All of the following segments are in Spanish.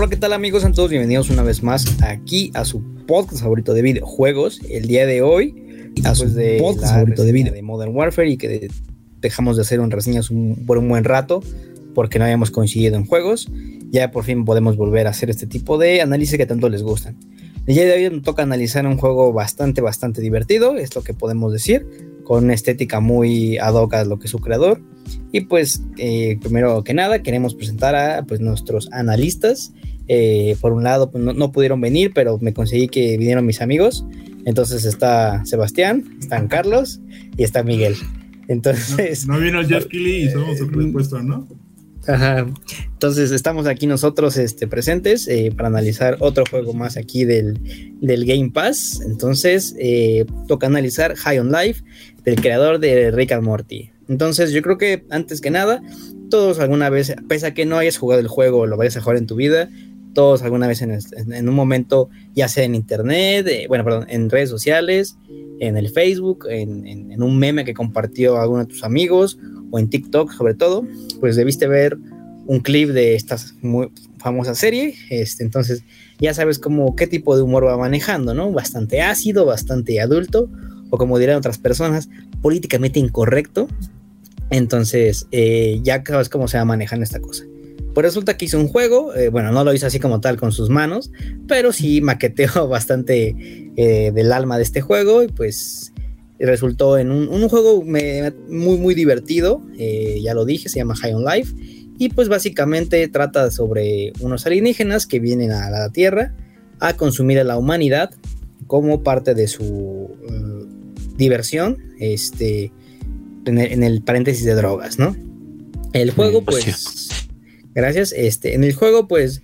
Hola, ¿qué tal amigos? Sean todos bienvenidos una vez más aquí a su podcast favorito de videojuegos. El día de hoy, a su de podcast favorito de, video, de Modern Warfare y que dejamos de hacer un reseñas por un buen rato porque no habíamos coincidido en juegos. Ya por fin podemos volver a hacer este tipo de análisis que tanto les gustan. El día de hoy nos toca analizar un juego bastante, bastante divertido, es lo que podemos decir, con una estética muy ad hoc a lo que es su creador. Y pues, eh, primero que nada, queremos presentar a pues, nuestros analistas. Eh, por un lado, pues, no, pudieron venir, pero me conseguí que vinieron mis amigos. Entonces está Sebastián, están Carlos y está Miguel. Entonces. No, vino Jeff y somos el respuesta, ¿no? Ajá. Entonces estamos aquí nosotros este, presentes eh, para analizar otro juego más aquí del, Game Pass. Entonces eh, toca analizar High on Life del creador de Rick and Morty. Entonces yo creo que antes que nada, todos alguna vez, pese a que no hayas jugado el juego o lo vayas a jugar en tu vida, todos alguna vez en, un momento, ya sea en internet, eh, bueno, perdón, en redes sociales, en el Facebook, en, un meme que compartió alguno de tus amigos o en TikTok sobre todo, pues debiste ver un clip de esta muy famosa serie, este, entonces ya sabes como qué tipo de humor va manejando, ¿no? Bastante ácido, bastante adulto, o como dirán otras personas, políticamente incorrecto. Entonces eh, ya sabes cómo se va manejando esta cosa. Pues resulta que hizo un juego, eh, bueno, no lo hizo así como tal con sus manos, pero sí maqueteó bastante eh, del alma de este juego y pues resultó en un, juego muy muy divertido, eh, ya lo dije, se llama High on Life, y pues básicamente trata sobre unos alienígenas que vienen a la Tierra a consumir a la humanidad como parte de su diversión, este, en el, paréntesis de drogas, ¿no? El juego, pues, gracias, este, en el juego, pues,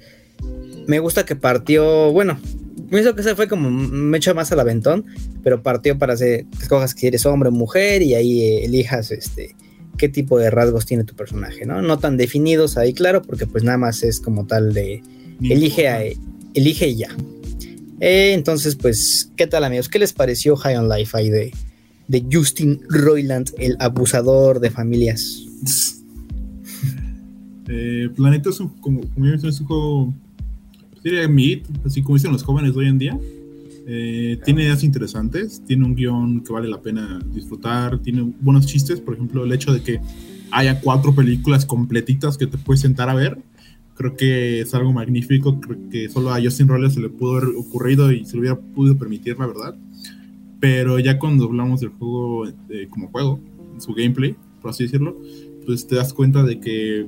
me gusta que partió, bueno, pienso que ese fue como me echa más al aventón, pero partió para hacer que escojas si eres hombre o mujer y ahí eh, elijas este qué tipo de rasgos tiene tu personaje, ¿no? No tan definidos ahí, claro, porque pues nada más es como tal de elige, elige y ya. Eh, entonces, pues, ¿qué tal amigos? ¿Qué les pareció High on Life ahí de, de Justin Roiland, el abusador de familias? Eh, Planeta es un, como, como es un juego Sería mid, así como dicen los jóvenes hoy en día. Eh, tiene ideas interesantes, tiene un guion que vale la pena disfrutar, tiene buenos chistes, por ejemplo, el hecho de que haya cuatro películas completitas que te puedes sentar a ver, creo que es algo magnífico, creo que solo a Justin Roller se le pudo haber ocurrido y se le hubiera podido permitir, la verdad. Pero ya cuando hablamos del juego eh, como juego, su gameplay, por así decirlo, pues te das cuenta de que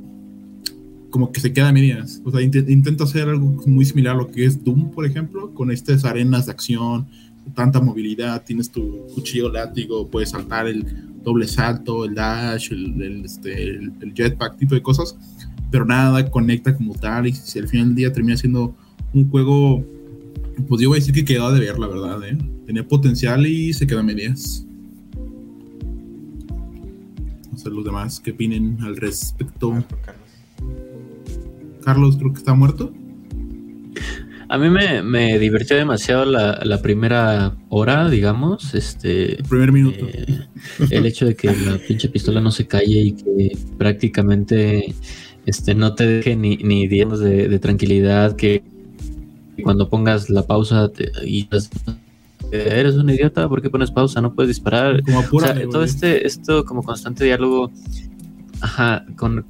como que se queda a medias. O sea, intento hacer algo muy similar a lo que es Doom, por ejemplo, con estas arenas de acción, tanta movilidad, tienes tu cuchillo látigo, puedes saltar el doble salto, el dash, el, este, el, jetpack, tipo de cosas, pero nada conecta como tal y si al final del día termina siendo un juego, pues yo voy a decir que quedó de ver, la verdad, ¿eh? Tenía potencial y se queda a medias. No sé los demás qué opinen al respecto. Carlos creo que está muerto. A mí me, divirtió demasiado la, primera hora, digamos. Este, el primer minuto. Eh, el hecho de que la pinche pistola no se calle y que prácticamente este, no te deje ni, ni días de, tranquilidad, que cuando pongas la pausa y eres un idiota, ¿por qué pones pausa? No puedes disparar. Como o sea, todo este, esto como constante diálogo, ajá, con,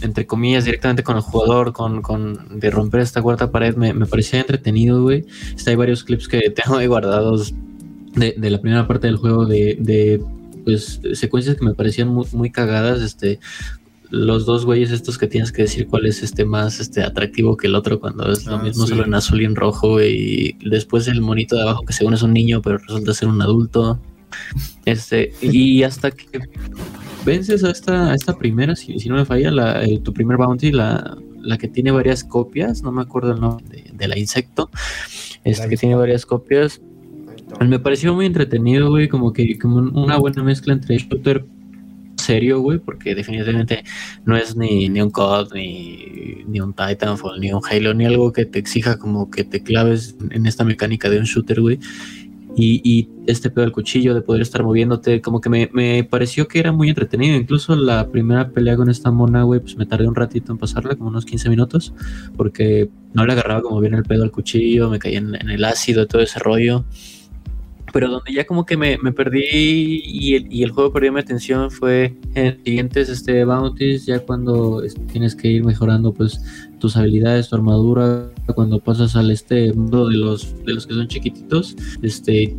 entre comillas, directamente con el jugador, con, con de romper esta cuarta pared, me, me parecía entretenido, güey. Está, hay varios clips que tengo ahí guardados de, de la primera parte del juego, de, de pues secuencias que me parecían muy, muy cagadas, este los dos güeyes estos que tienes que decir cuál es este más este atractivo que el otro cuando es lo ah, mismo solo en azul y en rojo y después el monito de abajo que según es un niño pero resulta ser un adulto este y hasta que vences a esta, esta primera, si, no me falla, la, tu primer bounty, la, la que tiene varias copias, no me acuerdo el nombre de, la insecto, este que tiene varias copias. Me pareció muy entretenido, güey, como que como una buena mezcla entre shooter serio, güey, porque definitivamente no es ni, ni un COD, ni, ni un Titanfall, ni un Halo, ni algo que te exija como que te claves en esta mecánica de un shooter, güey y, este pedo del cuchillo, de poder estar moviéndote, como que me, pareció que era muy entretenido. Incluso la primera pelea con esta mona, güey, pues me tardé un ratito en pasarla, como unos 15 minutos, porque no le agarraba como bien el pedo al cuchillo, me caía en, el ácido, todo ese rollo. Pero donde ya como que me, perdí y el, y el, juego perdió mi atención fue en siguientes este, bounties, ya cuando tienes que ir mejorando pues tus habilidades, tu armadura, cuando pasas al este mundo de los, de los que son chiquititos, este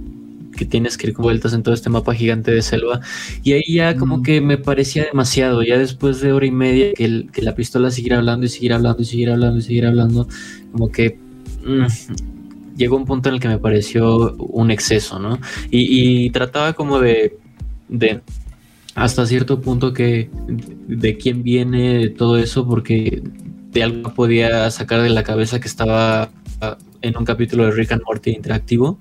que tienes que ir con vueltas en todo este mapa gigante de selva. Y ahí ya como que me parecía demasiado, ya después de hora y media que, que la pistola siguiera hablando y siguiera hablando y siguiera hablando y siguiera hablando, como que mm, llegó un punto en el que me pareció un exceso, ¿no? Y, trataba como de, de hasta cierto punto que de quién viene todo eso, porque de algo podía sacar de la cabeza que estaba en un capítulo de Rick and Morty interactivo.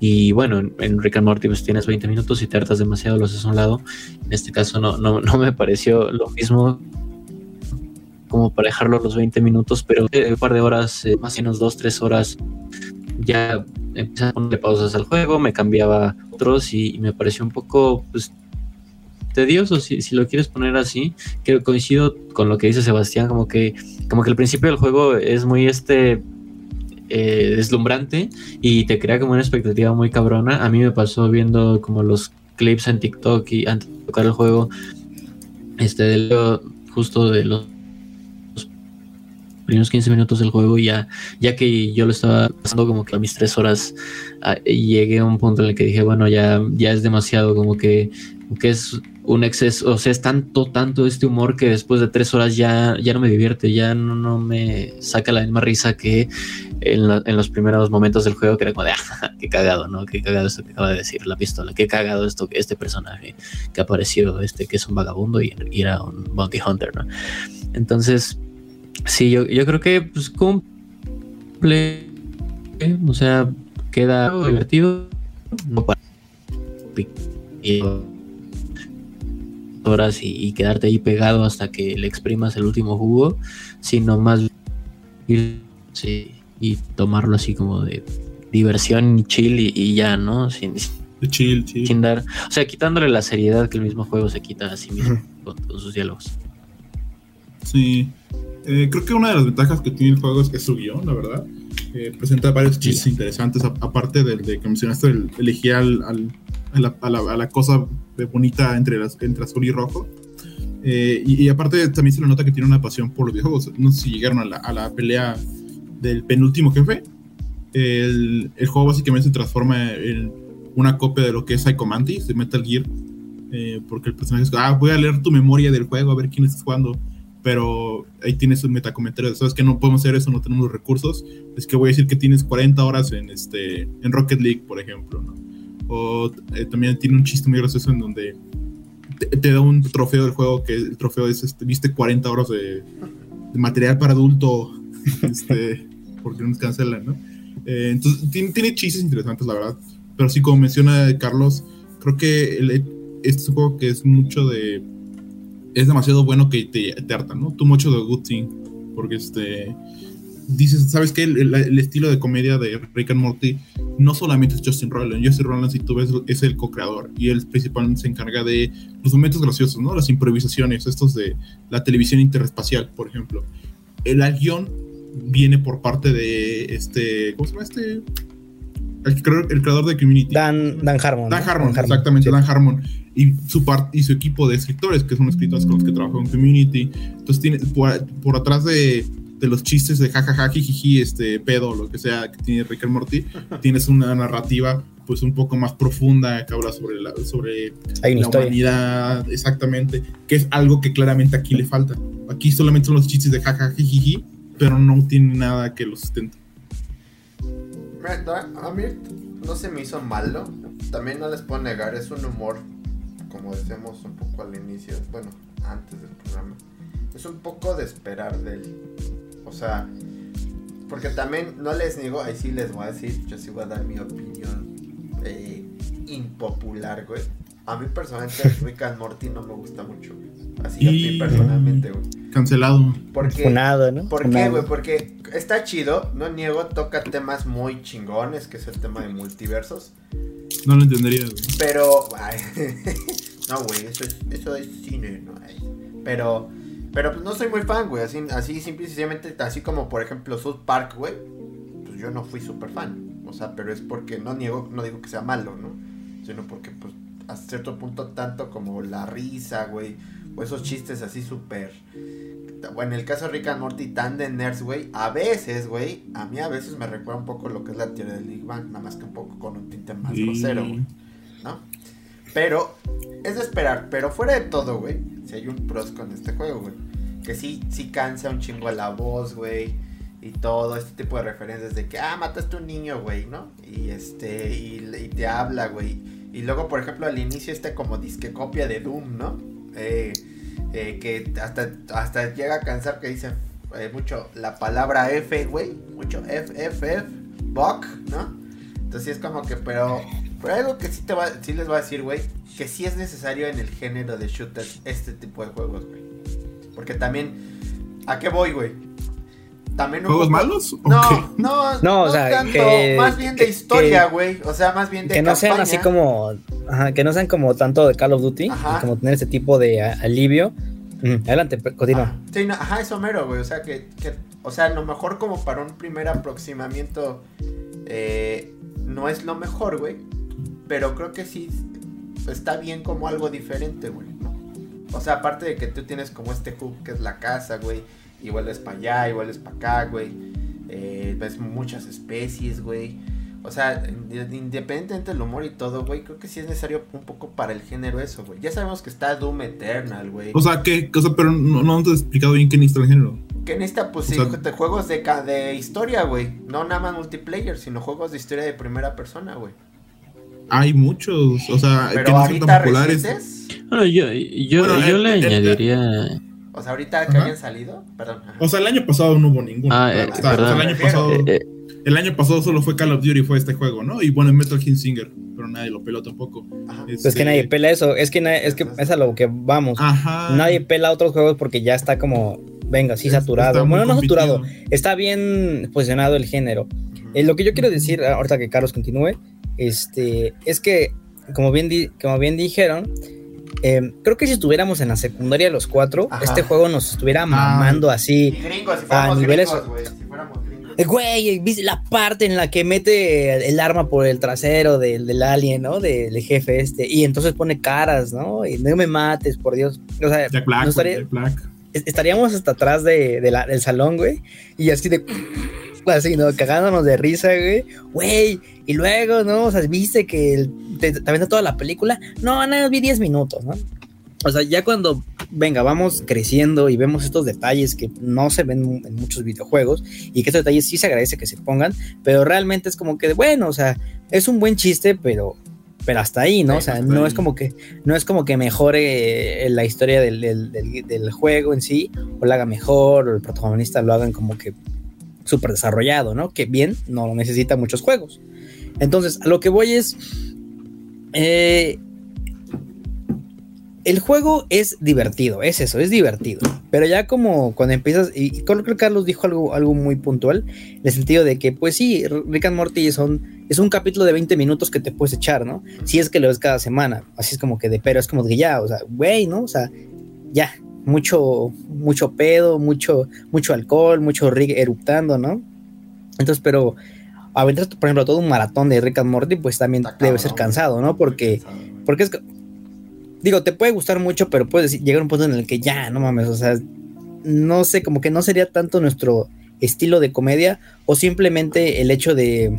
Y bueno, en, Rick and Morty pues tienes 20 minutos y te hartas demasiado, lo haces a un lado. En este caso no, no, no me pareció lo mismo como para dejarlo los 20 minutos, pero un par de horas, eh, más o menos 2, 3 horas, ya empecé a ponerle pausas al juego, me cambiaba otros y, me pareció un poco pues, tedioso, si, lo quieres poner así, que coincido con lo que dice Sebastián, como que, como que el principio del juego es muy este eh, deslumbrante y te crea como una expectativa muy cabrona. A mí me pasó viendo como los clips en TikTok y antes de tocar el juego, este, de, justo de los primeros 15 minutos del juego, ya, ya que yo lo estaba pasando como que a mis tres horas, ah, llegué a un punto en el que dije, bueno, ya, ya es demasiado, como que, que es un exceso, o sea, es tanto, tanto este humor que después de tres horas ya, ya no me divierte, ya no, me saca la misma risa que en, los primeros momentos del juego, que era como de, ah, qué cagado, ¿no? Qué cagado esto que acaba de decir la pistola, qué cagado esto, este personaje que apareció, este que es un vagabundo y, era un bounty hunter, ¿no? Entonces, sí, yo, yo creo que pues cumple, o sea, queda divertido, no para horas y, quedarte ahí pegado hasta que le exprimas el último jugo, sino más ir y tomarlo así como de diversión chill y, ya, ¿no? Sin, chill, sin dar, o sea, quitándole la seriedad que el mismo juego se quita a sí mismo con, sus diálogos. Sí, eh, creo que una de las ventajas que tiene el juego es que su guion, la verdad. Eh, presenta varios chistes interesantes, aparte del de que mencionaste, el, elegir al, a, la, a, la, cosa bonita entre, las, entre azul y rojo. Eh, y, aparte también se le nota que tiene una pasión por los videojuegos. No sé si llegaron a la, a la pelea del penúltimo jefe. El, el, juego básicamente se transforma en una copia de lo que es Psycho Mantis de Metal Gear. Eh, porque el personaje es, ah, voy a leer tu memoria del juego, a ver quién estás jugando. Pero ahí tienes un metacomentario, sabes que no podemos hacer eso, no tenemos los recursos. Es que voy a decir que tienes 40 horas en, este, en Rocket League, por ejemplo. O eh, también tiene un chiste muy gracioso en donde te, da un trofeo del juego que el trofeo es, este, viste 40 horas de, material para adulto, este, porque no nos cancelan, ¿no? Eh, entonces, tiene, chistes interesantes, la verdad. Pero sí, como menciona Carlos, creo que este es un juego que es mucho de... Es demasiado bueno que te, te harta, ¿no? Too much of a good thing. Porque este dices, ¿sabes qué? El, estilo de comedia de Rick and Morty no solamente es Justin Roiland. Justin Roiland, si tú ves, es el co-creador y él principalmente se encarga de los momentos graciosos, ¿no? Las improvisaciones, estos de la televisión interespacial, por ejemplo. El guion viene por parte de este, ¿cómo se llama este? El, creador de Community. Dan, Dan Harmon. Dan Harmon, exactamente, Dan Harmon. Y su, y su equipo de escritores, que son escritores con los que trabajó en Community. Entonces, tiene, por atrás de, de los chistes de jajaja, jiji, este pedo, lo que sea que tiene Rick and Morty, tienes una narrativa pues un poco más profunda que habla sobre la, sobre la humanidad, exactamente, que es algo que claramente aquí le falta. Aquí solamente son los chistes de jajaja, jiji, pero no tiene nada que lo sustente. A mí no se me hizo malo, también no les puedo negar, es un humor, como decíamos un poco al inicio, bueno, antes del programa, es un poco de esperar del o sea, porque también no les niego, ahí sí les voy a decir, yo sí voy a dar mi opinión eh, impopular, güey. A mí personalmente Rick and Morty no me gusta mucho. Así a mí personalmente, güey. Cancelado. ¿Por qué? ¿no? ¿Por qué, güey? Porque está chido, no niego, toca temas muy chingones, que es el tema de multiversos. No lo entendería, güey. Pero, ay, no, güey, eso es, eso es cine, no ay. Pero, pero pues no soy muy fan, güey. Así, así simple y sencillamente, así como por ejemplo South Park, güey. Pues yo no fui súper fan. O sea, pero es porque no niego, no digo que sea malo, ¿no? Sino porque, pues, a cierto punto, tanto como la risa, güey. O esos chistes así súper. Bueno, en el caso de Rick and Morty, tan de nerds, güey. A veces, güey. A mí a veces me recuerda un poco lo que es la teoría del Big Bang. Nada más que un poco con un tinte más grosero, güey. ¿no? Pero es de esperar. Pero fuera de todo, güey, si hay un pros con este juego, güey. Que sí, sí cansa un chingo la voz, güey. Y todo este tipo de referencias de que, ah, mataste a un niño, güey, ¿no? Y este, y, y te habla, güey. Y luego, por ejemplo, al inicio este como disque copia de Doom, ¿no? Eh, eh, que hasta, hasta llega a cansar que dice eh, mucho la palabra F, güey. Mucho F, F, F, Buck, ¿no? Entonces es como que, pero, pero algo que sí, te va, sí les voy a decir, güey, que sí es necesario en el género de shooters este tipo de juegos, güey. Porque también, ¿a qué voy, güey? También un ¿Juegos poco- malos? ¿O No, no, No, o sea, tanto, que- más bien de que- historia, güey. O sea, más bien de que no sean así como ajá, que no sean como tanto de Call of Duty Ajá. como tener ese tipo de alivio Ujú, adelante continúa Ajá, sí, no, ajá, eso mero, güey. O sea, que, que- o sea, a lo mejor como para un primer aproximamiento eh, no es lo mejor, güey. Pero creo que sí está bien como algo diferente, güey. O sea, aparte de que tú tienes como este hub que es la casa, güey. Y vuelves para allá, y vuelves para acá, güey. Eh, ves muchas especies, güey. O sea, in- independientemente del humor y todo, güey, creo que sí es necesario un poco para el género eso, güey. Ya sabemos que está Doom Eternal, güey. O sea, ¿qué? O sea, pero no, no te he explicado bien qué necesita el género. Que necesita, pues, O sí, sea- juegos de, ca- de historia, güey. No nada más multiplayer, sino juegos de historia de primera persona, güey. Hay muchos, o sea, Pero que no son tan ahorita populares. Bueno, yo, yo, Bueno, yo eh, le eh, añadiría. O sea, ahorita que Ajá. hayan salido, perdón. ajá. O sea, el año pasado no hubo ninguno. Ah, eh, O sea, perdón. el año pasado, eh, el año pasado solo fue Call of Duty fue este juego, ¿no? Y bueno, Metal Gear Singer, pero nadie lo peló tampoco. Ajá. Es- pues que Este- nadie pela eso es que nadie- es que es a lo que vamos Ajá. nadie pela otros juegos porque ya está como venga sí saturado bueno no saturado está bien posicionado el género. Eh, lo que yo quiero decir, ahorita que Carlos continúe, este, es que, como bien, di- como bien dijeron, eh, creo que si estuviéramos en la secundaria los cuatro, Ajá. este juego nos estuviera mamando Y así. gringos, si a niveles- gringos, güey. Si fuéramos gringos. Eh, Güey, ¿viste la parte en la que mete el arma por el trasero del, del alien, ¿no? Del jefe este. Y entonces pone caras, ¿no? Y no me mates, por Dios. O sea, Jack Black, no güey, estaría- Jack Black. es- estaríamos hasta atrás de, de la- del salón, güey, y así de, así, ¿no? Cagándonos de risa, güey, güey, y luego, ¿no? O sea, viste que el- te, te aventó toda la película, no, nada, más vi 10 minutos, ¿no? O sea, ya cuando, venga, vamos creciendo y vemos estos detalles que no se ven en muchos videojuegos y que estos detalles sí se agradece que se pongan, pero realmente es como que, bueno, o sea, es un buen chiste, pero pero hasta ahí, ¿no? Sí, O sea, no ahí. es como que no es como que mejore eh, la historia del, del- del- del juego en sí, o la haga mejor, o el protagonista lo hagan como que súper desarrollado, ¿no? Que bien, no lo necesita muchos juegos. Entonces, a lo que voy es. eh, el juego es divertido, es eso, es divertido. Pero ya como cuando empiezas, y creo que Carlos dijo algo, algo muy puntual, en el sentido de que, pues sí, Rick and Morty son, es un capítulo de 20 minutos que te puedes echar, ¿no? Si es que lo ves cada semana, así es como que de, pero es como que ya, o sea, güey, ¿no? O sea, ya, mucho, mucho pedo, mucho, mucho alcohol, mucho Rick eruptando, ¿no? Entonces, pero aventar, por ejemplo, todo un maratón de Rick and Morty, pues también Está debe cabrón, ser cansado, ¿no? Porque, porque es que, digo, te puede gustar mucho, pero puedes llegar a un punto en el que ya, no mames, o sea, no sé, como que no sería tanto nuestro estilo de comedia o simplemente el hecho de,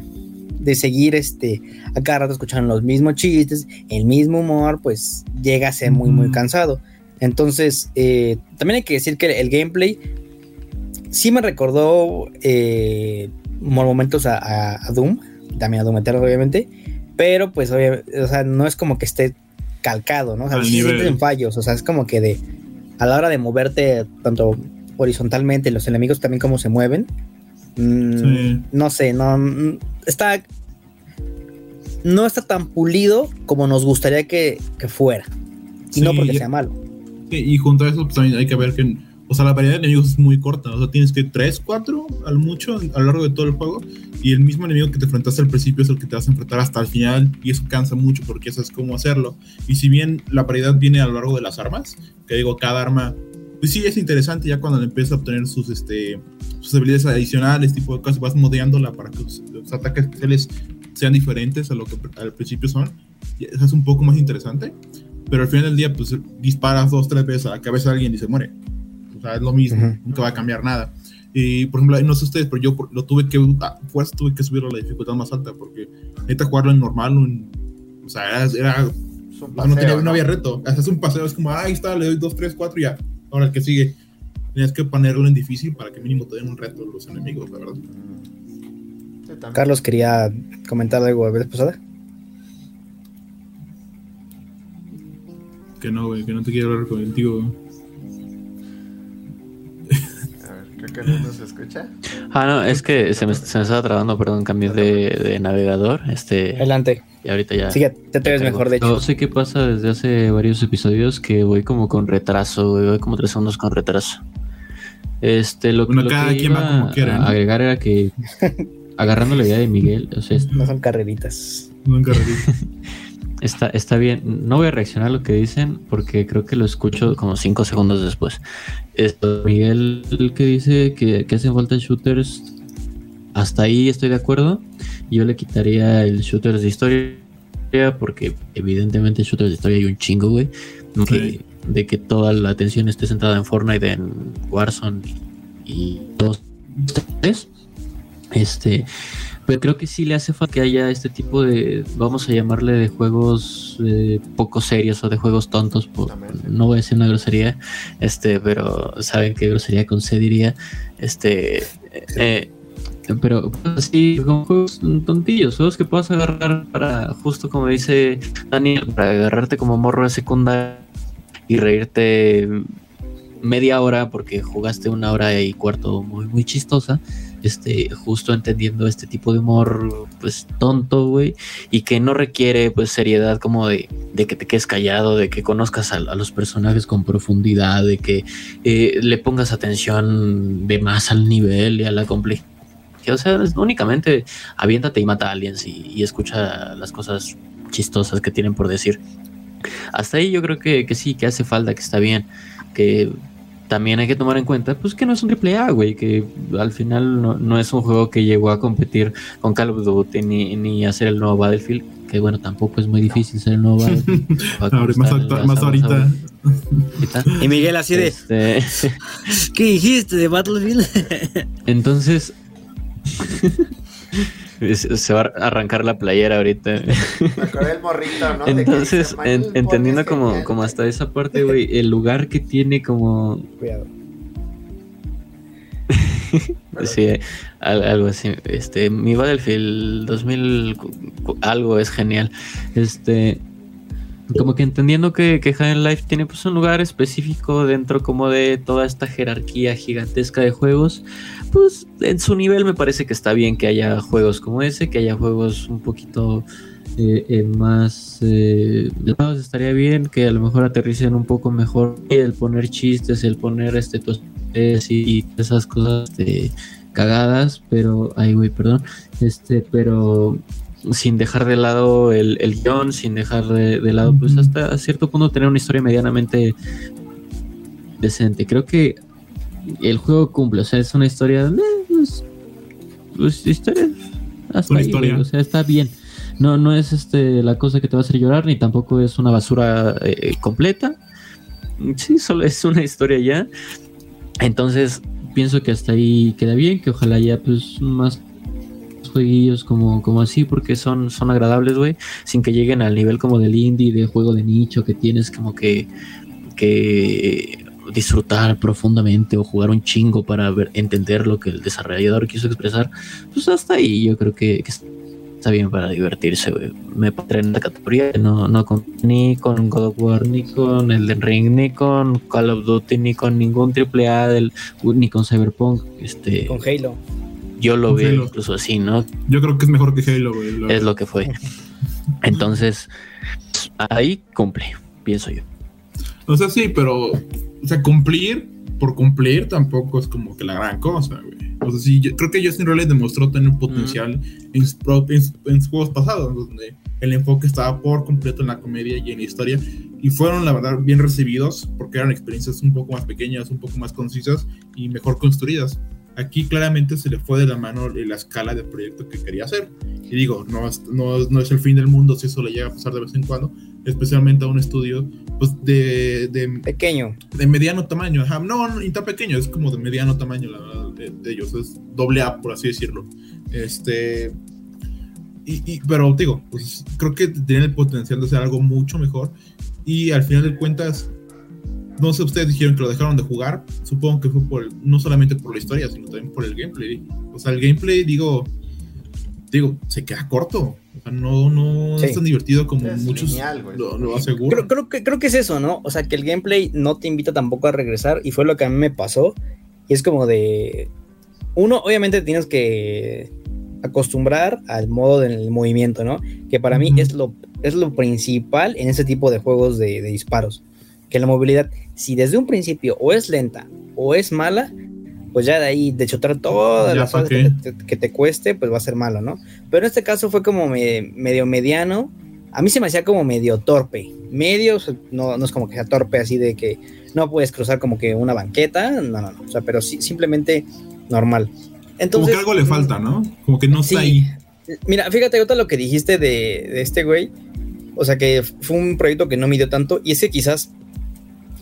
de seguir este a cada rato escuchando los mismos chistes, el mismo humor, pues llega a ser muy, muy cansado. Entonces, eh, también hay que decir que el gameplay sí me recordó eh, momentos a, a- a Doom, también a Doom Eternal, obviamente, pero pues, o sea, no es como que esté calcado, ¿no? O sea, sí sienten fallos, o sea, es como que de a la hora de moverte tanto horizontalmente, los enemigos también cómo se mueven. mm, Sí. No sé, no mm, está no está tan pulido como nos gustaría que, que fuera. Y no porque sea malo. Y junto a eso, pues también hay que ver que o sea, la variedad de enemigos es muy corta. O sea, tienes que 3, 4 al mucho a lo largo de todo el juego. Y el mismo enemigo que te enfrentaste al principio es el que te vas a enfrentar hasta el final. Y eso cansa mucho porque sabes cómo hacerlo. Y si bien la variedad viene a lo largo de las armas, que digo, cada arma, pues sí es interesante ya cuando empieza a obtener sus, este, sus habilidades adicionales, tipo de cosas, vas modeándola para que los, los ataques especiales sean diferentes a lo que al principio son. Es un poco más interesante. Pero al final del día, pues disparas dos, tres veces a la cabeza de alguien y se muere. O sea, es lo mismo, Ujú. nunca va a cambiar nada. Y por ejemplo, no sé ustedes, pero yo lo tuve que, a fuerza tuve que subir a la dificultad más alta porque neta jugarlo en normal, o en- o sea, era, era- un no, no tenía- paseo, no había reto. Haces un paseo, es como, ahí está, le doy dos, tres, cuatro y ya. Ahora el que sigue. Tenías que ponerlo en difícil para que mínimo te den un reto los enemigos, la verdad. Carlos quería comentar algo la vez pasada. Que no, güey, que no te quiero hablar contigo. A ver, creo que no nos escucha. Ah, no, es que se me, se me estaba trabando, perdón, cambié de, de navegador. Este, Adelante. y ahorita ya. Sí, ya te, te ves Tengo. mejor, de No hecho. sé qué pasa desde hace varios episodios que voy como con retraso, güey, voy como tres segundos con retraso. Este, lo, Bueno, lo cada que quien va iba como quiera, a ¿no? agregar era que, agarrando la idea de Miguel, o sea, No son carreritas. No en carrerita. está, está bien. No voy a reaccionar a lo que dicen porque creo que lo escucho como cinco segundos después. Esto, Miguel, el que dice que, que hacen falta shooters, hasta ahí estoy de acuerdo. Yo le quitaría el shooters de historia porque evidentemente shooters de historia hay un chingo, güey. De que toda la atención esté centrada en Fortnite, en Warzone y dos, tres. Este, pero creo que sí le hace falta que haya este tipo de, vamos a llamarle de juegos eh, poco serios o de juegos tontos. por- no voy a decir una grosería, este, pero saben qué grosería con C diría. Este, eh, pero pues, sí, como juegos tontillos, juegos que puedas agarrar para, justo como dice Daniel, para agarrarte como morro de secundaria y reírte media hora porque jugaste una hora y cuarto muy, muy chistosa. Este, justo entendiendo este tipo de humor, pues tonto, güey, y que no requiere, pues, seriedad como de, de que te quedes callado, de que conozcas a, a los personajes con profundidad, de que eh, le pongas atención de más al nivel y a la complejidad. O sea, es únicamente aviéntate y mata a aliens y, y escucha las cosas chistosas que tienen por decir. Hasta ahí yo creo que, que sí, que hace falta, que está bien, que también hay que tomar en cuenta, pues que no es un triple A, güey, que al final no, no es un juego que llegó a competir con Call of Duty ni, ni hacer el nuevo Battlefield, que bueno, tampoco es muy difícil ser el nuevo Battlefield. A Ahora, más, ahorita. Y Miguel así de, Este, ¿qué dijiste de Battlefield? entonces es- se va a arrancar la playera ahorita. Me del morrito, ¿no? De que Entonces, dice, en- "Manuel, entendiendo como, genial". como hasta esa parte, güey, el lugar que tiene como Cuidado. Sí, al- algo así. Este, mi Battlefield 2000 cu- cu- algo es genial. Este, como que entendiendo que, que High Life tiene pues un lugar específico dentro como de toda esta jerarquía gigantesca de juegos, pues en su nivel me parece que está bien que haya juegos como ese, que haya juegos un poquito eh, eh, más eh, estaría bien que a lo mejor aterricen un poco mejor el poner chistes, el poner este tos- eh, y esas cosas este, cagadas, pero ay güey, perdón, este, pero sin dejar de lado el, el guion, sin dejar de, de lado, pues hasta cierto punto tener una historia medianamente decente. Creo que el juego cumple, o sea, es una historia, eh, pues, pues, historia, hasta ahí, historia. o sea, está bien. No, no es este la cosa que te va a hacer llorar, ni tampoco es una basura eh, completa. Sí, solo es una historia ya. Entonces, pienso que hasta ahí queda bien, que ojalá ya pues más jueguillos como, como así, porque son, son agradables, güey, sin que lleguen al nivel como del indie, de juego de nicho, que tienes como que, que disfrutar profundamente o jugar un chingo para ver, entender lo que el desarrollador quiso expresar. Pues hasta ahí yo creo que, que está bien para divertirse, güey. Me pondré en la categoría, no, no con, ni con God of War, ni con Elden Ring, ni con Call of Duty, ni con ningún AAA del, ni con Cyberpunk. Este, Con Halo. Yo lo veo Halo. incluso así, ¿no? Yo creo que es mejor que Halo, güey. Es lo que fue. Entonces, ahí cumple, pienso yo. O sea, sí, pero, o sea, cumplir por cumplir tampoco es como que la gran cosa, güey. O sea, sí, yo, creo que Justin Roiland demostró tener potencial en, sus en en sus juegos pasados, donde el enfoque estaba por completo en la comedia y en la historia. Y fueron, la verdad, bien recibidos porque eran experiencias un poco más pequeñas, un poco más concisas y mejor construidas. Aquí claramente se le fue de la mano la escala del proyecto que quería hacer. Y digo, no es, no, no es el fin del mundo si eso le llega a pasar de vez en cuando, especialmente a un estudio pues, de, de, Pequeño. de mediano tamaño. Ajá, no, no, ni tan pequeño, es como de mediano tamaño, la verdad, de, de ellos. Es doble A, por así decirlo. Este. Y, y- pero digo, pues creo que tienen el potencial de hacer algo mucho mejor. Y al final de cuentas, no sé, ustedes dijeron que lo dejaron de jugar. Supongo que fue por el- no solamente por la historia, sino también por el gameplay. O sea, el gameplay, digo, digo, se queda corto. O sea, no, no Sí. es tan divertido como Es muchos lineal, lo, lo aseguran. Creo, creo que, creo que es eso, ¿no? O sea, que el gameplay no te invita tampoco a regresar y fue lo que a mí me pasó. Y es como de... Uno, obviamente tienes que acostumbrar al modo del movimiento, ¿no? Que para mí es lo, es lo principal en ese tipo de juegos de, de disparos. Que la movilidad, si desde un principio o es lenta o es mala, pues ya de ahí de chutar todas Ya las horas que te, que te cueste, pues va a ser malo, ¿no? Pero en este caso fue como me- medio mediano. A mí se me hacía como medio torpe. Medio, no, no es como que sea torpe así de que no puedes cruzar como que una banqueta. No, no, no. O sea, pero sí, simplemente normal. Entonces, como que algo le falta, ¿no? Como que no está Sí. ahí. Mira, fíjate ahorita lo que dijiste de, de este güey. O sea, que fue un proyecto que no midió tanto. Y ese quizás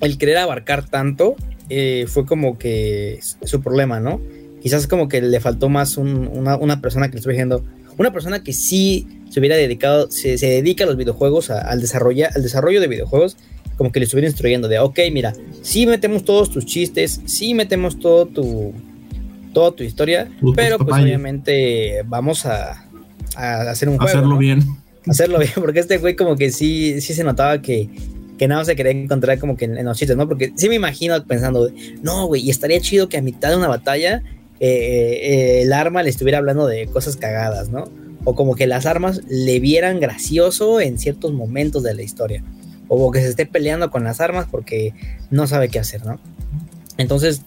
el querer abarcar tanto eh, fue como que su problema, ¿no? Quizás como que le faltó más un- una, una persona que le estuviera diciendo. Una persona que sí se hubiera dedicado, se, se dedica a los videojuegos, a- al, desarrollar, al desarrollo de videojuegos, como que le estuviera instruyendo de, ok, mira, sí metemos todos tus chistes, sí metemos todo tu, toda tu historia, pero pues obviamente vamos a, a hacer un juego. Hacerlo ¿no? bien. Hacerlo bien, porque este güey como que sí, sí se notaba que, que nada más se quería encontrar como que en, los chistes, ¿no? Porque sí me imagino pensando, no, güey, estaría chido que a mitad de una batalla eh, eh, el arma le estuviera hablando de cosas cagadas, ¿no? O como que las armas le vieran gracioso en ciertos momentos de la historia. O que se esté peleando con las armas porque no sabe qué hacer, ¿no? Entonces,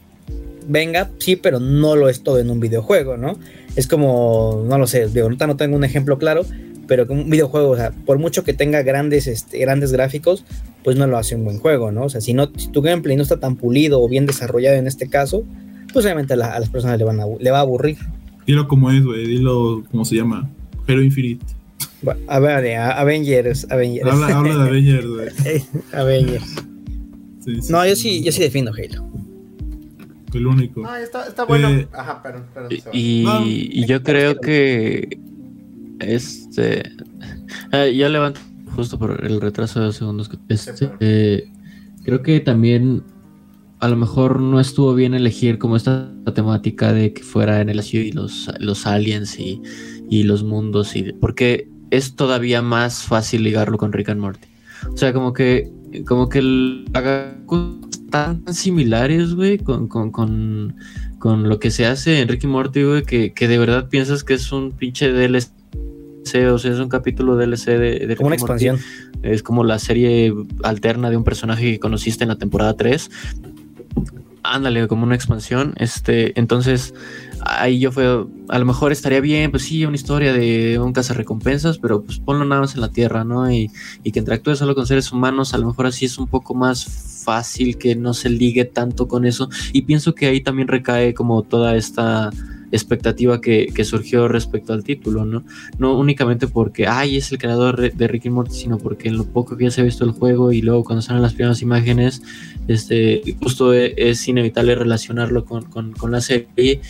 venga, sí, pero no lo es todo en un videojuego, ¿no? Es como, no lo sé, de ahorita no tengo un ejemplo claro, pero un videojuego, o sea, por mucho que tenga grandes, este, grandes gráficos, pues no lo hace un buen juego, ¿no? O sea, si, no, si tu gameplay no está tan pulido o bien desarrollado en este caso, pues obviamente a, la- a las personas le, van a, le va a aburrir. Dilo como es, güey. Dilo como se llama. Halo Infinite. A ver, Avengers, Avengers. Habla, habla de Avengers, güey. Avengers. Sí, sí, No, yo sí, yo sí defiendo Halo. El único. No, está, está bueno. Eh, Ajá, perdón, perdón. Y, se va. y- No. y yo creo que este eh, ya levanto justo por el retraso de dos segundos este, eh, creo que también a lo mejor no estuvo bien elegir como esta temática de que fuera en el espacio y los, los aliens y, y los mundos y porque es todavía más fácil ligarlo con Rick and Morty. O sea como que como que el, tan similares güey con, con, con con lo que se hace en Ricky Morty, güey, que, que de verdad piensas que es un pinche DLC, o sea, es un capítulo DLC de, de Como una Morty. expansión. Es como la serie alterna de un personaje que conociste en la temporada 3. Ándale, como una expansión. Este, entonces, ahí yo fue, a lo mejor estaría bien, pues sí, una historia de un cazarrecompensas, pero pues ponlo nada más en la tierra, ¿no? Y, y que interactúe solo con seres humanos, a lo mejor así es un poco más fácil que no se ligue tanto con eso. Y pienso que ahí también recae como toda esta expectativa que, que surgió respecto al título, ¿no? No únicamente porque, ay, es el creador de, Rick Morty, sino porque en lo poco que ya se ha visto el juego y luego cuando salen las primeras imágenes, este, justo e- es, inevitable relacionarlo con, con, con la serie.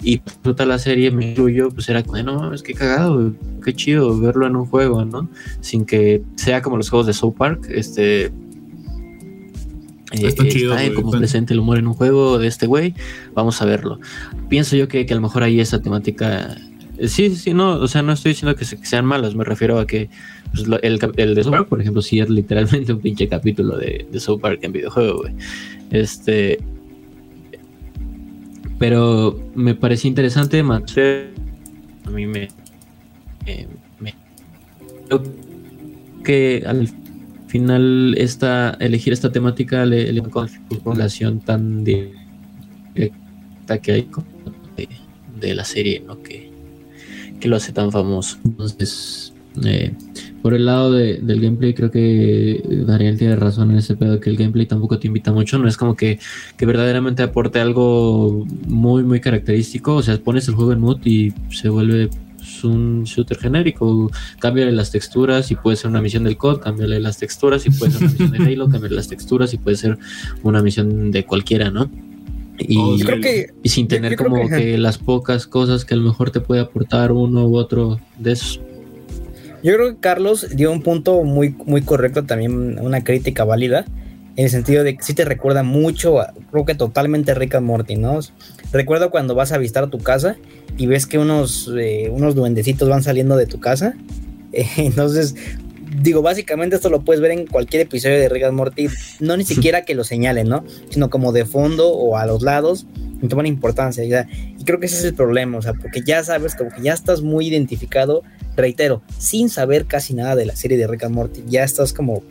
Y toda la serie, me incluyo, pues era como, no mames, qué cagado, qué chido verlo en un juego, ¿no? Sin que sea como los juegos de South Park, este. Está chido, está, eh, como presente el humor en un juego de este güey, vamos a verlo. Pienso yo que, que a lo mejor ahí esa temática. eh, Sí, sí, no, o sea, no estoy diciendo que, se- que sean malas, me refiero a que pues, lo- el, de South Park, por ejemplo, sí es literalmente un pinche capítulo de, de South Park en videojuego, güey. Este. Pero me pareció interesante, Mateo. A mí me. eh, me- creo que al final esta, elegir esta temática le, le con relación tan de que hay de, de la serie, ¿no? Que, que lo hace tan famoso. Entonces, eh, por el lado de, del gameplay, creo que Daniel tiene razón en ese pedo que el gameplay tampoco te invita mucho. No es como que, que verdaderamente aporte algo muy, muy característico. O sea, pones el juego en mood y se vuelve pues, un shooter genérico. Cámbiale las texturas y puede ser una misión del COD, cámbiale las texturas y puede ser una misión de Halo, cámbiale las texturas y puede ser una misión de cualquiera, ¿no? Y, Oh. Creo que y sin tener como que- que, las pocas cosas que a lo mejor te puede aportar uno u otro de esos. Yo creo que Carlos dio un punto muy, muy correcto, también una crítica válida, en el sentido de que sí te recuerda mucho, a- creo que totalmente a Rick and Morty, ¿no? Recuerdo cuando vas a visitar tu casa y ves que unos, eh, unos duendecitos van saliendo de tu casa. Eh, entonces, digo, básicamente esto lo puedes ver en cualquier episodio de Rick and Morty, no ni siquiera que lo señalen, ¿no? Sino como de fondo o a los lados, y toman importancia. ya. Y creo que ese es el problema, o sea, porque ya sabes, como que ya estás muy identificado reitero, sin saber casi nada de la serie de Rick and Morty, ya estás como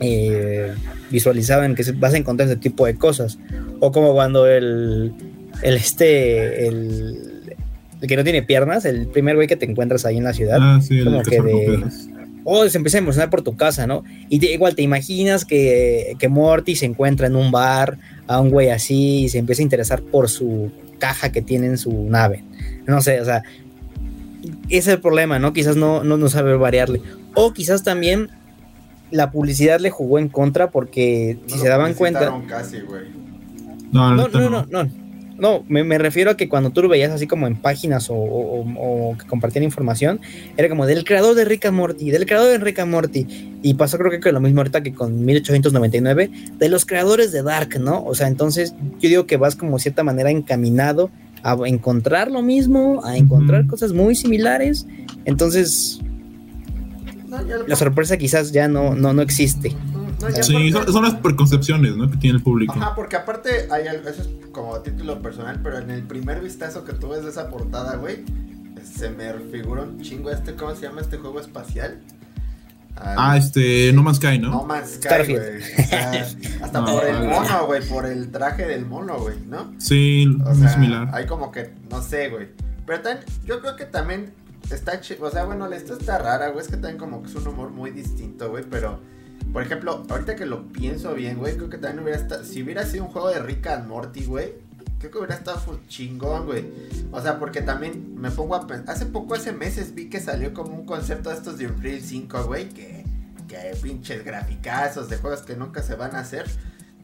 eh, visualizado en que vas a encontrar ese tipo de cosas. O como cuando el, el este, el, el que no tiene piernas, el primer güey que te encuentras ahí en la ciudad, Ah, sí, el como que de- oh, se empieza a emocionar por tu casa, ¿no? Y te- igual te imaginas que, que Morty se encuentra en un bar a un güey así y se empieza a interesar por su caja que tiene en su nave. No sé, o sea, ese es el problema, ¿no? Quizás no, no, no saber variarle. O quizás también la publicidad le jugó en contra porque si No se daban cuenta... publicitaron casi, güey. No, no, no, no. No, me, me refiero a que cuando tú lo veías así como en páginas o, o- o- o que compartían información, era como del creador de Rick and Morty, del creador de Rick and Morty. Y pasó creo que con lo mismo ahorita que con 1899, de los creadores de Dark, ¿no? O sea, entonces yo digo que vas como de cierta manera encaminado a encontrar lo mismo, a encontrar cosas muy similares. Entonces, No, la sorpresa quizás ya no, no, no existe. No, Sí, porque- son, son las preconcepciones ¿no? que tiene el público. Ajá, porque aparte hay algo, eso es como a título personal, pero en el primer vistazo que tuve de esa portada, güey, se me figuró un chingo este, ¿cómo se llama este juego espacial? Al- Ah, este, No Man's Sky, ¿no? No Man's Sky, güey. O sea, hasta No, por el mono, güey, por el traje del mono, güey, ¿no? Sí, O muy sea, similar. hay como que, no sé, güey. Pero también, yo creo que también está chido. O sea, bueno, la esta está rara, güey. Es que también como que es un humor muy distinto, güey. Pero, por ejemplo, ahorita que lo pienso bien, güey, creo que también hubiera estado. Si hubiera sido un juego de Rick and Morty, güey. Creo que hubiera estado chingón, güey. O sea, porque también me pongo a pensar. Hace poco, hace meses, vi que salió como un concepto de estos de Unreal 5, güey. Que, que pinches graficazos de juegos que nunca se van a hacer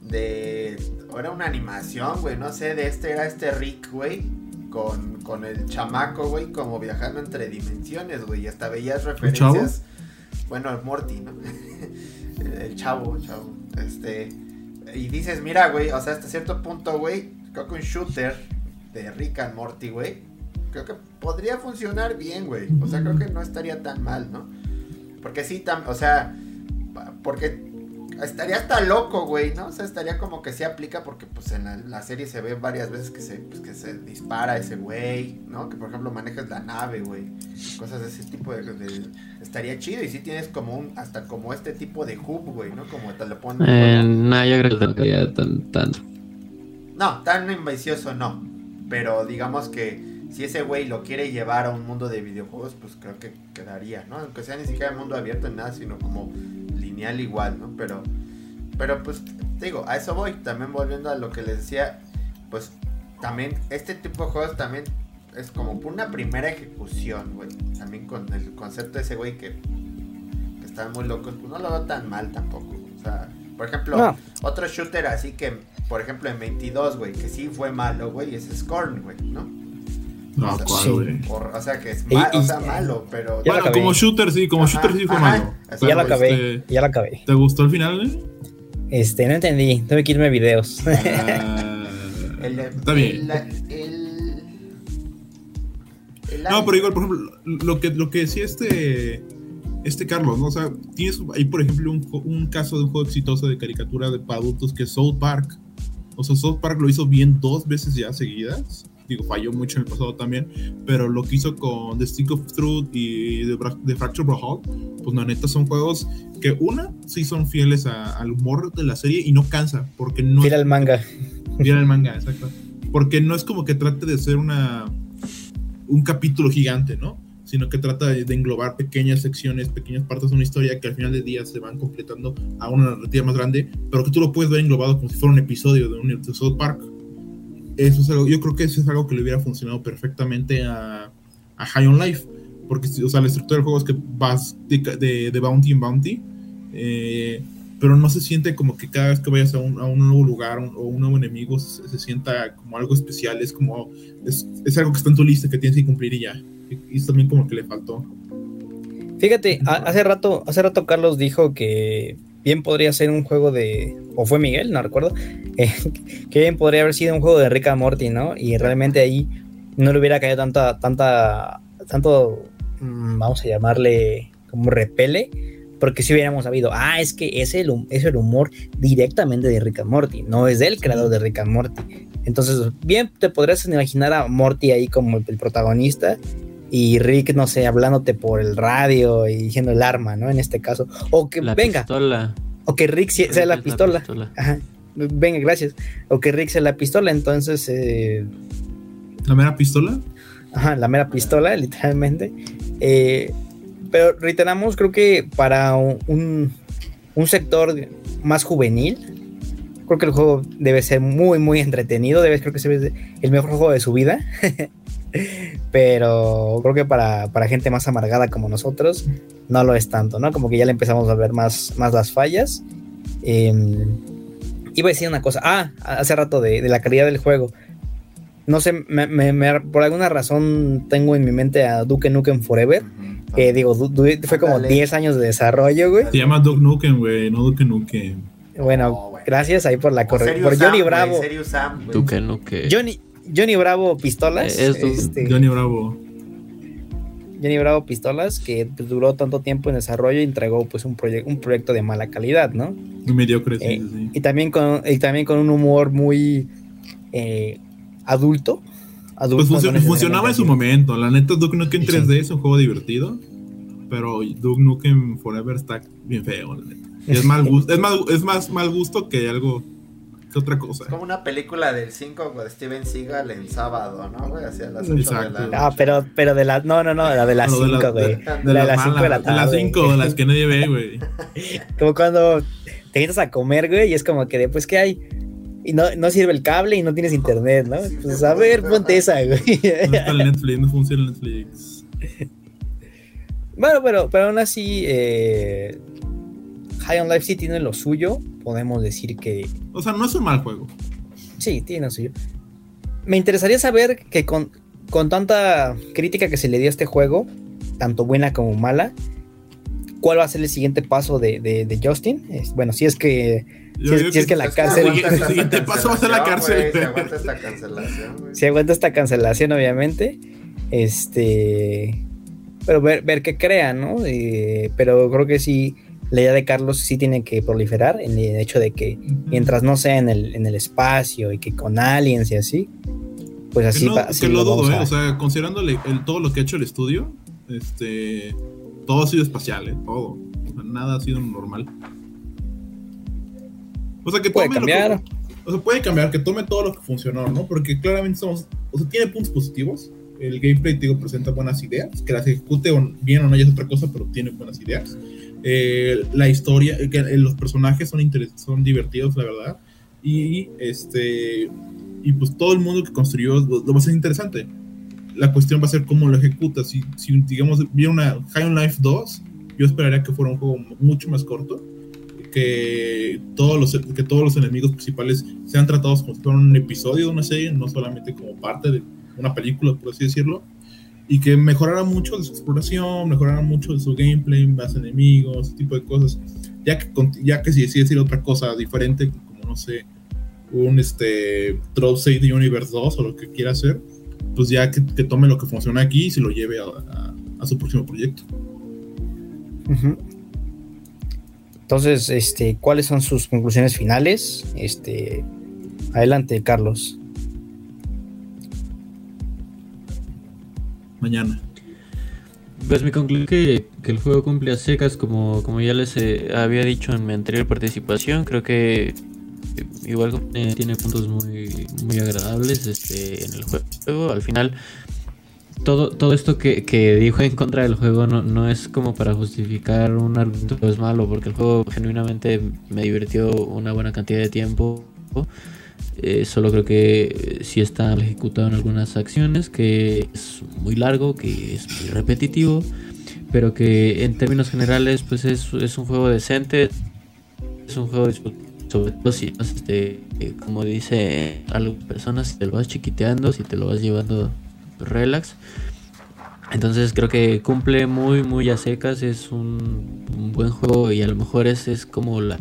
de. Era una animación, güey. No sé, de este era este Rick, güey. Con, con el chamaco, güey. Como viajando entre dimensiones, güey. Y hasta veías referencias. Bueno, el Morty, ¿no? el, chavo, chavo. Este. Y dices, mira, güey. O sea, hasta cierto punto, güey. Creo que un shooter de Rick and Morty, güey. Creo que podría funcionar bien, güey. O sea, creo que no estaría tan mal, ¿no? Porque sí, tam, o sea, porque estaría hasta loco, güey, ¿no? O sea, estaría como que se aplica porque pues en la, la serie se ve varias veces que se, pues, que se dispara ese güey, ¿no? Que por ejemplo manejas la nave, güey. Cosas de ese tipo de, de- Estaría chido y sí tienes como un, hasta como este tipo de hub, güey, ¿no? Como te lo ponen. Eh, no, yo creo que no tan, tanto. No, tan ambicioso no. Pero digamos que si ese güey lo quiere llevar a un mundo de videojuegos, pues creo que quedaría, ¿no? Aunque sea ni siquiera mundo abierto ni nada, sino como lineal igual, ¿no? Pero, pero pues, te digo, a eso voy. También volviendo a lo que les decía, pues también este tipo de juegos también es como por una primera ejecución, güey. También con el concepto de ese güey que, que están muy locos, pues no lo veo tan mal tampoco. O sea, por ejemplo, No. otro shooter así que, por ejemplo, en 22, güey, que sí fue malo, güey, es Scorn, güey, ¿no? No, o sea, cuál, sí. Por- o sea, que es Y- mal, o y- sea, malo, pero... Ya lo Bueno, como shooter, sí, como Ajá, shooter sí fue ajá, malo. exacto, ya la Este- acabé, ya la acabé. ¿Te gustó el final, güey? Este, no entendí, tuve que irme a videos. El, Está bien. el- el- el- No, pero igual, por ejemplo, lo que, lo que decía este, este Carlos, ¿no? O sea, tienes ahí, por ejemplo, un caso de un juego exitoso de caricatura de para adultos que es South Park. O sea, South Park lo hizo bien dos veces ya seguidas. Digo, falló mucho en el pasado también. Pero lo que hizo con The Stick of Truth y The, The Fracture Brawlhalla, pues la neta son juegos que, una, sí son fieles a- al humor de la serie y no cansa, porque no Tira el manga. Fiel al manga, exacto. porque no es como que trate de ser una un capítulo gigante, ¿no? Sino que trata de, de englobar pequeñas secciones, pequeñas partes de una historia que al final del día se van completando a una narrativa más grande, pero que tú lo puedes ver englobado como si fuera un episodio de un South Park. Eso es algo, yo creo que eso es algo que le hubiera funcionado perfectamente a, a High on Life, porque o sea, la estructura del juego es que vas de, de, bounty en bounty, eh, pero no se siente como que cada vez que vayas a un, a un nuevo lugar o un nuevo enemigo se, sienta como algo especial, es como, es, es algo que está en tu lista que tienes que cumplir y ya. Y, y también como que le faltó. Fíjate, hace rato, hace rato Carlos dijo que bien podría ser un juego de, o fue Miguel, no recuerdo, eh, que bien podría haber sido un juego de Rick and Morty, ¿no? Y realmente ahí no le hubiera caído tanta, tanta, tanto, mm, vamos a llamarle como repele, porque si hubiéramos sabido, ah, es que es el, es el humor directamente de Rick and Morty, no es del creador de Rick and Morty. Entonces, bien te podrías imaginar a Morty ahí como el protagonista y Rick, no sé, hablándote por el radio y diciendo el arma, ¿no? En este caso. O que La venga, pistola. o que Rick sea la pistola. Ajá. Venga, gracias. O que Rick sea la pistola, entonces, eh, ¿La mera pistola? ajá, la mera pistola, literalmente. Eh, pero reiteramos, creo que para un, un sector más juvenil, creo que el juego debe ser muy, muy entretenido. Debe, creo que es el mejor juego de su vida. Pero creo que para, para gente más amargada como nosotros, no lo es tanto, ¿no? Como que ya le empezamos a ver más, más las fallas. Eh, iba a decir una cosa. Ah, hace rato de, de la calidad del juego. No sé, me- me- me- por alguna razón tengo en mi mente a Duke Nukem Forever. Que digo, du- du- fue como Ándale. 10 años de desarrollo, güey. Se llama Duke Nukem, güey, no Duke Nukem. Bueno, No, güey. gracias ahí por la corrección. Por Johnny Bravo. Serious Sam, no que. Johnny, Johnny Bravo Pistolas. Eh, este, Johnny Bravo. Johnny Bravo Pistolas, que duró tanto tiempo en desarrollo y entregó pues un, proye- un proyecto de mala calidad, ¿no? Muy mediocre, sí, Eh, sí. Y también con, y también con un humor muy eh, adulto. adulto Pues funcio- no funcionaba en su momento. La neta, Duke Nukem Sí. 3D es un juego divertido. Pero Duke Nukem Forever está bien feo, la neta. Y es, mal gusto, es, más, es más mal gusto que algo. Que otra cosa. Es como una película del 5 de Steven Seagal en sábado, ¿no, güey? Hacia las 8 Exacto. de la Ah, pero, pero de la. No, no, no, la de las Pero de 5, la- güey. de- La De, de las las 5 de la malas, de las tarde. 5, de las que nadie ve, güey. Como cuando te vienes a comer, güey, y es como que después, ¿qué hay? Y no, no sirve el cable y no tienes internet, ¿no? Sí, Pues a ver, ponte esa, güey. No está el Netflix, no funciona el Netflix. Bueno, pero, pero aún así, eh, High on Life sí tiene lo suyo. Podemos decir que O sea, no es un mal juego. sí, tiene lo suyo. Me interesaría saber que con, con tanta crítica que se le dio a este juego, tanto buena como mala, ¿cuál va a ser el siguiente paso de, de- de Justin? Es- bueno, si es que, Yo si es, que la cárcel... el siguiente paso va a ser la cárcel. güey, Se aguanta esta cancelación, güey. si aguanta esta cancelación, obviamente. Este. Pero ver, ver qué crean, ¿no? Eh, pero creo que sí, la idea de Carlos sí tiene que proliferar en el hecho de que mientras no sea en el, en el espacio y que con aliens y así, pues así no, va. que así lo dudo, ¿eh? a- O sea, considerándole el, todo lo que ha hecho el estudio, este. Todo ha sido espacial, ¿eh? Todo. O sea, nada ha sido normal. O sea, que Puede cambiar. que- o sea, puede cambiar, que tome todo lo que funcionó, ¿no? Porque claramente somos. O sea, tiene puntos positivos. El gameplay, te digo, presenta buenas ideas. Que las ejecute bien o no ya es otra cosa, pero tiene buenas ideas. Eh, la historia, que eh, los personajes son, son divertidos, la verdad. Y este. Y pues todo el mundo que construyó lo, va a ser interesante. La cuestión va a ser cómo lo ejecutas. Si, si digamos, viene una High on Life 2, yo esperaría que fuera un juego mucho más corto. Que todos los, que todos los enemigos principales sean tratados como si fueran un episodio de una serie, no solamente como parte de una película, por así decirlo. Y que mejorara mucho de su exploración, mejorara mucho de su gameplay, más enemigos, ese tipo de cosas. Ya que, ya que si decide decir otra cosa diferente, como no sé, un este Drop the Universe 2 o lo que quiera hacer, pues ya que, tome lo que funciona aquí y se lo lleve a, a- a su próximo proyecto. Entonces, este, ¿cuáles son sus conclusiones finales? Este, adelante, Carlos. Mañana. Pues mi conclusión que, el juego cumple a secas, como, como ya les eh, había dicho en mi anterior participación, creo que igual eh, tiene puntos muy, muy agradables este, en el juego. Al final, todo, todo esto que, que dijo en contra del juego no, no es como para justificar un argumento que es malo, porque el juego genuinamente me divirtió una buena cantidad de tiempo. Eh, solo creo que sí está ejecutado en algunas acciones, que es muy largo, que es muy repetitivo, pero que en términos generales pues es, es un juego decente, es un juego sobre todo si este, eh, como dice algunas personas, si te lo vas chiquiteando, si te lo vas llevando relax. Entonces creo que cumple muy muy a secas, es un, un buen juego y a lo mejor es, es como la,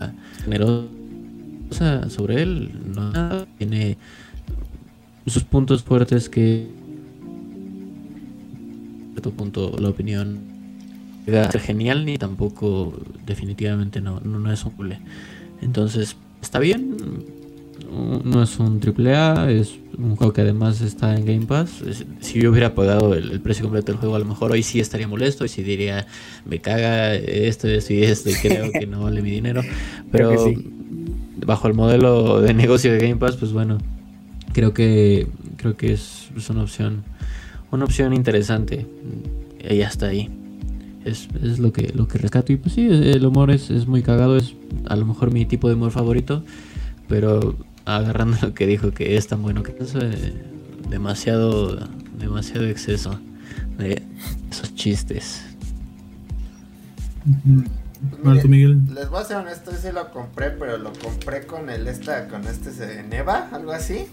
la generosa sobre él, no tiene sus puntos fuertes que cierto punto la opinión llega a ser genial ni tampoco definitivamente no, no, no es un culé. Entonces está bien, no es un triple A, es un juego que además está en Game Pass. Si yo hubiera pagado el, el precio completo del juego, a lo mejor hoy sí estaría molesto y sí diría, me caga esto, esto y esto, y creo que no vale mi dinero. Pero. Bajo el modelo de negocio de Game Pass, pues bueno, creo que creo que es, es una opción una opción interesante. Y hasta ahí. Es, es lo que lo que rescato. Y pues sí, el humor es, es muy cagado, es a lo mejor mi tipo de humor favorito. Pero agarrando lo que dijo que es tan bueno que es eh, demasiado demasiado exceso de esos chistes. Bueno, tú, Miguel. Les voy a ser honesto, sí lo compré, pero lo compré con el esta, con este se- Neva, algo así,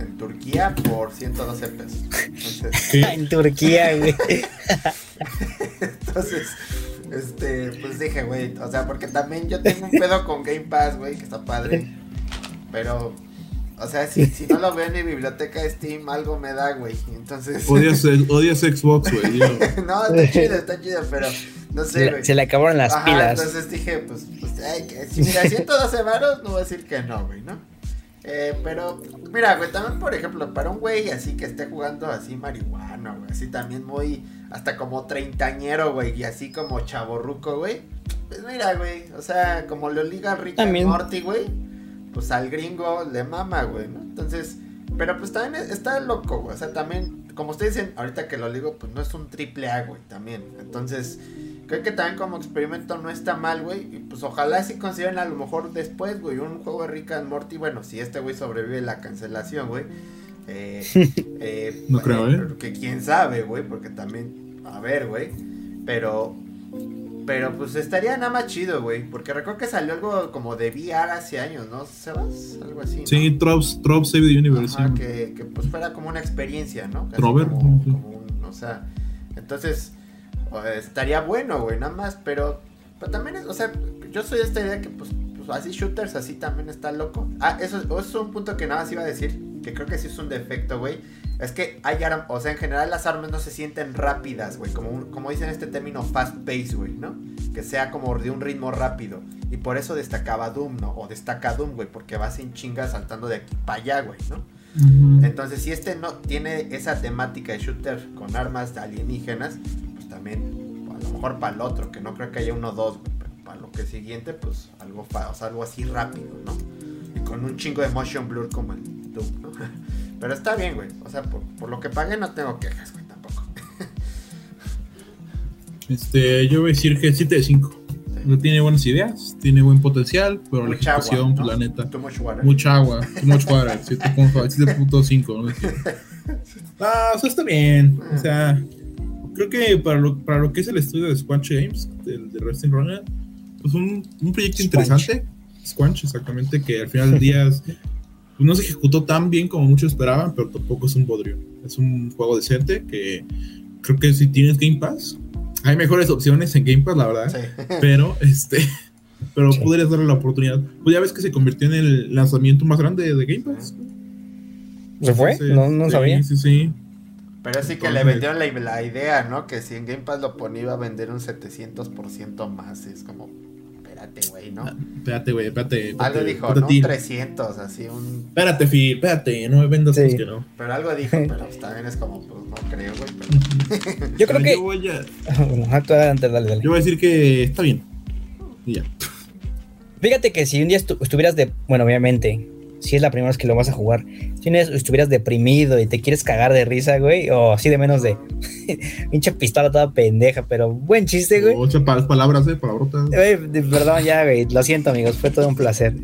en Turquía por 112 pesos. Entonces, Sí. en Turquía, güey. entonces, este, pues dije, güey, o sea, porque también yo tengo un pedo con Game Pass, güey, que está padre. Pero, o sea, si, si no lo veo en mi biblioteca de Steam, algo me da, güey. Entonces, Odias, odias Xbox, güey. no, está chido, está chido, pero no sé, Se, güey. se le acabaron las Ajá, pilas. Entonces dije, pues, pues ay, que si mira, 112 varos, no voy a decir que no, güey, ¿no? Eh, pero, mira, güey, también, por ejemplo, para un güey así que esté jugando así marihuana, güey, así también muy, hasta como treintañero, güey, y así como chaborruco, güey. Pues mira, güey, o sea, como lo liga Rick También. and Morty, güey, pues al gringo le mama, güey, ¿no? Entonces, pero pues también es- está loco, güey, o sea, también, como ustedes dicen, ahorita que lo digo, pues no es un triple A, güey, también. Entonces, Creo que también como experimento no está mal, güey. Y pues ojalá sí consideren a lo mejor después, güey, un juego de Rick and Morty. Bueno, si este güey sobrevive la cancelación, güey. Eh, eh, No creo, ¿eh? pero Que quién sabe, güey, porque también, a ver, güey. Pero, pero pues estaría nada más chido, güey. Porque recuerdo que salió algo como de VR hace años, ¿no? ¿Sebas? Algo así. ¿no? Sí, Trops, Trops Save the Universe. Ajá, que, que, pues fuera como una experiencia, ¿no? Casi Como, sí. como un- o sea, entonces estaría bueno, güey, nada más, pero, pero también es, o sea, yo soy de esta idea que pues, pues así shooters así también está loco. Ah, eso, eso es un punto que nada más iba a decir, que creo que sí es un defecto, güey. Es que hay armas, o sea, en general las armas no se sienten rápidas, güey, como, un- como dicen este término fast pace, güey, ¿no? Que sea como de un ritmo rápido. Y por eso destacaba Doom, ¿no? O destaca Doom, güey, porque va sin chinga saltando de aquí para allá, güey, ¿no? Entonces, si este no tiene esa temática de shooter con armas alienígenas, pues también, a lo mejor para el otro, que no creo que haya uno o dos, güey, para lo que siguiente, pues algo, o sea, algo así rápido, ¿no? Y con un chingo de motion blur como el Doom, ¿no? Pero está bien, güey. O sea, por, por lo que pagué no tengo quejas, güey, tampoco. Este, yo voy a decir que 7 de 5. No tiene buenas ideas, tiene buen potencial, pero la Mucha agua, ejecución, pues ¿no? la neta. Too much water. Mucha agua, too much water, 7.5, ¿no? Ah, o sea, está bien. O sea, creo que para lo, para lo que es el estudio de Squanch Games, del de Resting Runner, pues un, un proyecto Squanch. interesante. Squanch, exactamente, que al final del día es- pues no se ejecutó tan bien como muchos esperaban, pero tampoco es un bodrio. Es un juego decente que creo que si tienes Game Pass, hay mejores opciones en Game Pass, la verdad Sí. pero este pero Sí. podrías darle la oportunidad pues ya ves que se convirtió en el lanzamiento más grande de Game Pass ¿Se fue? Entonces, No, no sí, sabía. sí sí Pero sí que le vendieron la, la idea, ¿no? Que si en Game Pass lo ponía iba a vender un 700% más. Es como, espérate, güey, ¿no? espérate güey espérate, espérate Algo dijo, espérate, ¿no? Un Phil. 300, así un... espérate Phil espérate no me vendas Sí. que no Pero algo dijo, pero pues también es como, pues no creo, güey. Pero... Yo creo que. yo voy a, Bueno, ah, adelante, dale, dale. yo voy a decir que está bien y ya Fíjate que si un día estu- estuvieras de. Bueno, obviamente, si es la primera vez que lo vas a jugar, día estuvieras deprimido y te quieres cagar de risa, güey, o así de menos de. pinche pistola toda pendeja, pero buen chiste, güey. Ocho pa- palabras, eh, palabrotas. Perdón, ya, güey. Lo siento, amigos. Fue todo un placer.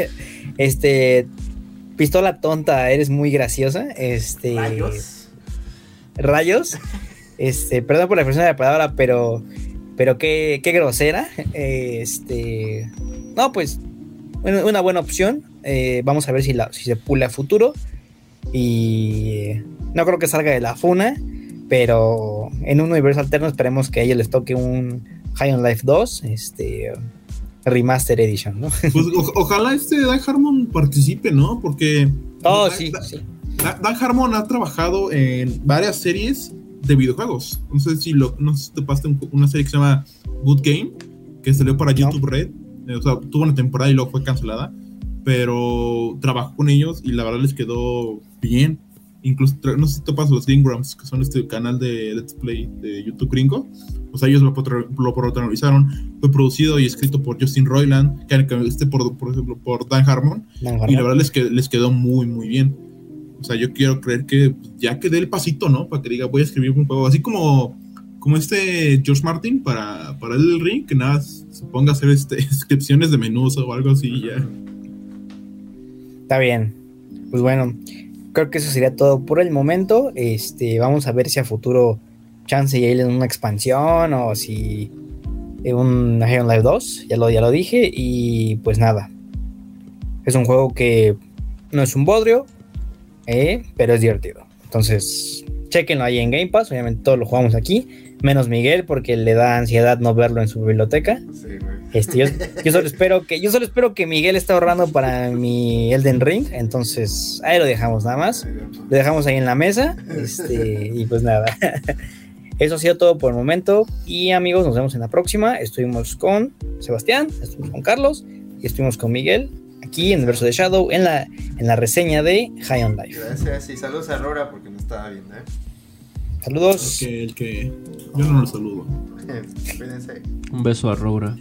este. Pistola tonta, eres muy graciosa. Este. Rayos. Rayos. Este, perdón por la expresión de la palabra, pero. Pero qué, qué grosera. Este. No, pues. Una buena opción. Eh, vamos a ver si, la, si se pula a futuro. Y. No creo que salga de la funa. Pero en un universo alterno esperemos que a ellos les toque un High on Life 2. Este. Remaster Edition, ¿no? Pues o- ojalá este Dan Harmon participe, ¿no? Porque Oh, Dan- sí, Dan- sí. Dan Dan Harmon ha trabajado en varias series de videojuegos. No sé si lo, no sé si te pasaste un- una serie que se llama Good Game, que salió para No. YouTube Red. Eh, O sea, tuvo una temporada y luego fue cancelada. Pero trabajó con ellos y la verdad les quedó bien. Incluso, no sé si topas los Grams, que son este canal de Let's Play de YouTube gringo. O sea, ellos lo, protagonizaron- lo protagonizaron. Fue producido y escrito por Justin Roiland, que, este por, por ejemplo por Dan Harmon. Dan Y la verdad les, que, les quedó muy, muy bien. O sea, yo quiero creer que ya que dé el pasito, ¿no? Para que diga, voy a escribir un juego. Así como, como este George Martin para, para el ring, que nada, se ponga a hacer este, descripciones de menús o algo así y ya. Está bien. Pues bueno, creo que eso sería todo por el momento. Este, vamos a ver si a futuro chance y dan una expansión o si un High on Life 2, ya lo, ya lo dije. Y pues nada. Es un juego que no es un bodrio, eh, pero es divertido. Entonces, chequenlo ahí en Game Pass. Obviamente todos lo jugamos aquí. Menos Miguel, porque le da ansiedad no verlo en su biblioteca. Este, yo, yo solo espero que, yo solo espero que Miguel esté ahorrando para mi Elden Ring. Entonces, ahí lo dejamos nada más. Lo dejamos ahí en la mesa. Este, y pues nada. Eso ha sido todo por el momento. Y amigos, nos vemos en la próxima. Estuvimos con Sebastián, estuvimos con Carlos y estuvimos con Miguel. Aquí en el verso de Shadow, en la, en la reseña de High on Life. Gracias y saludos a Aurora porque no estaba viendo, ¿eh? Saludos. El que, el que yo no lo saludo. Cuídense. Un beso a Roura.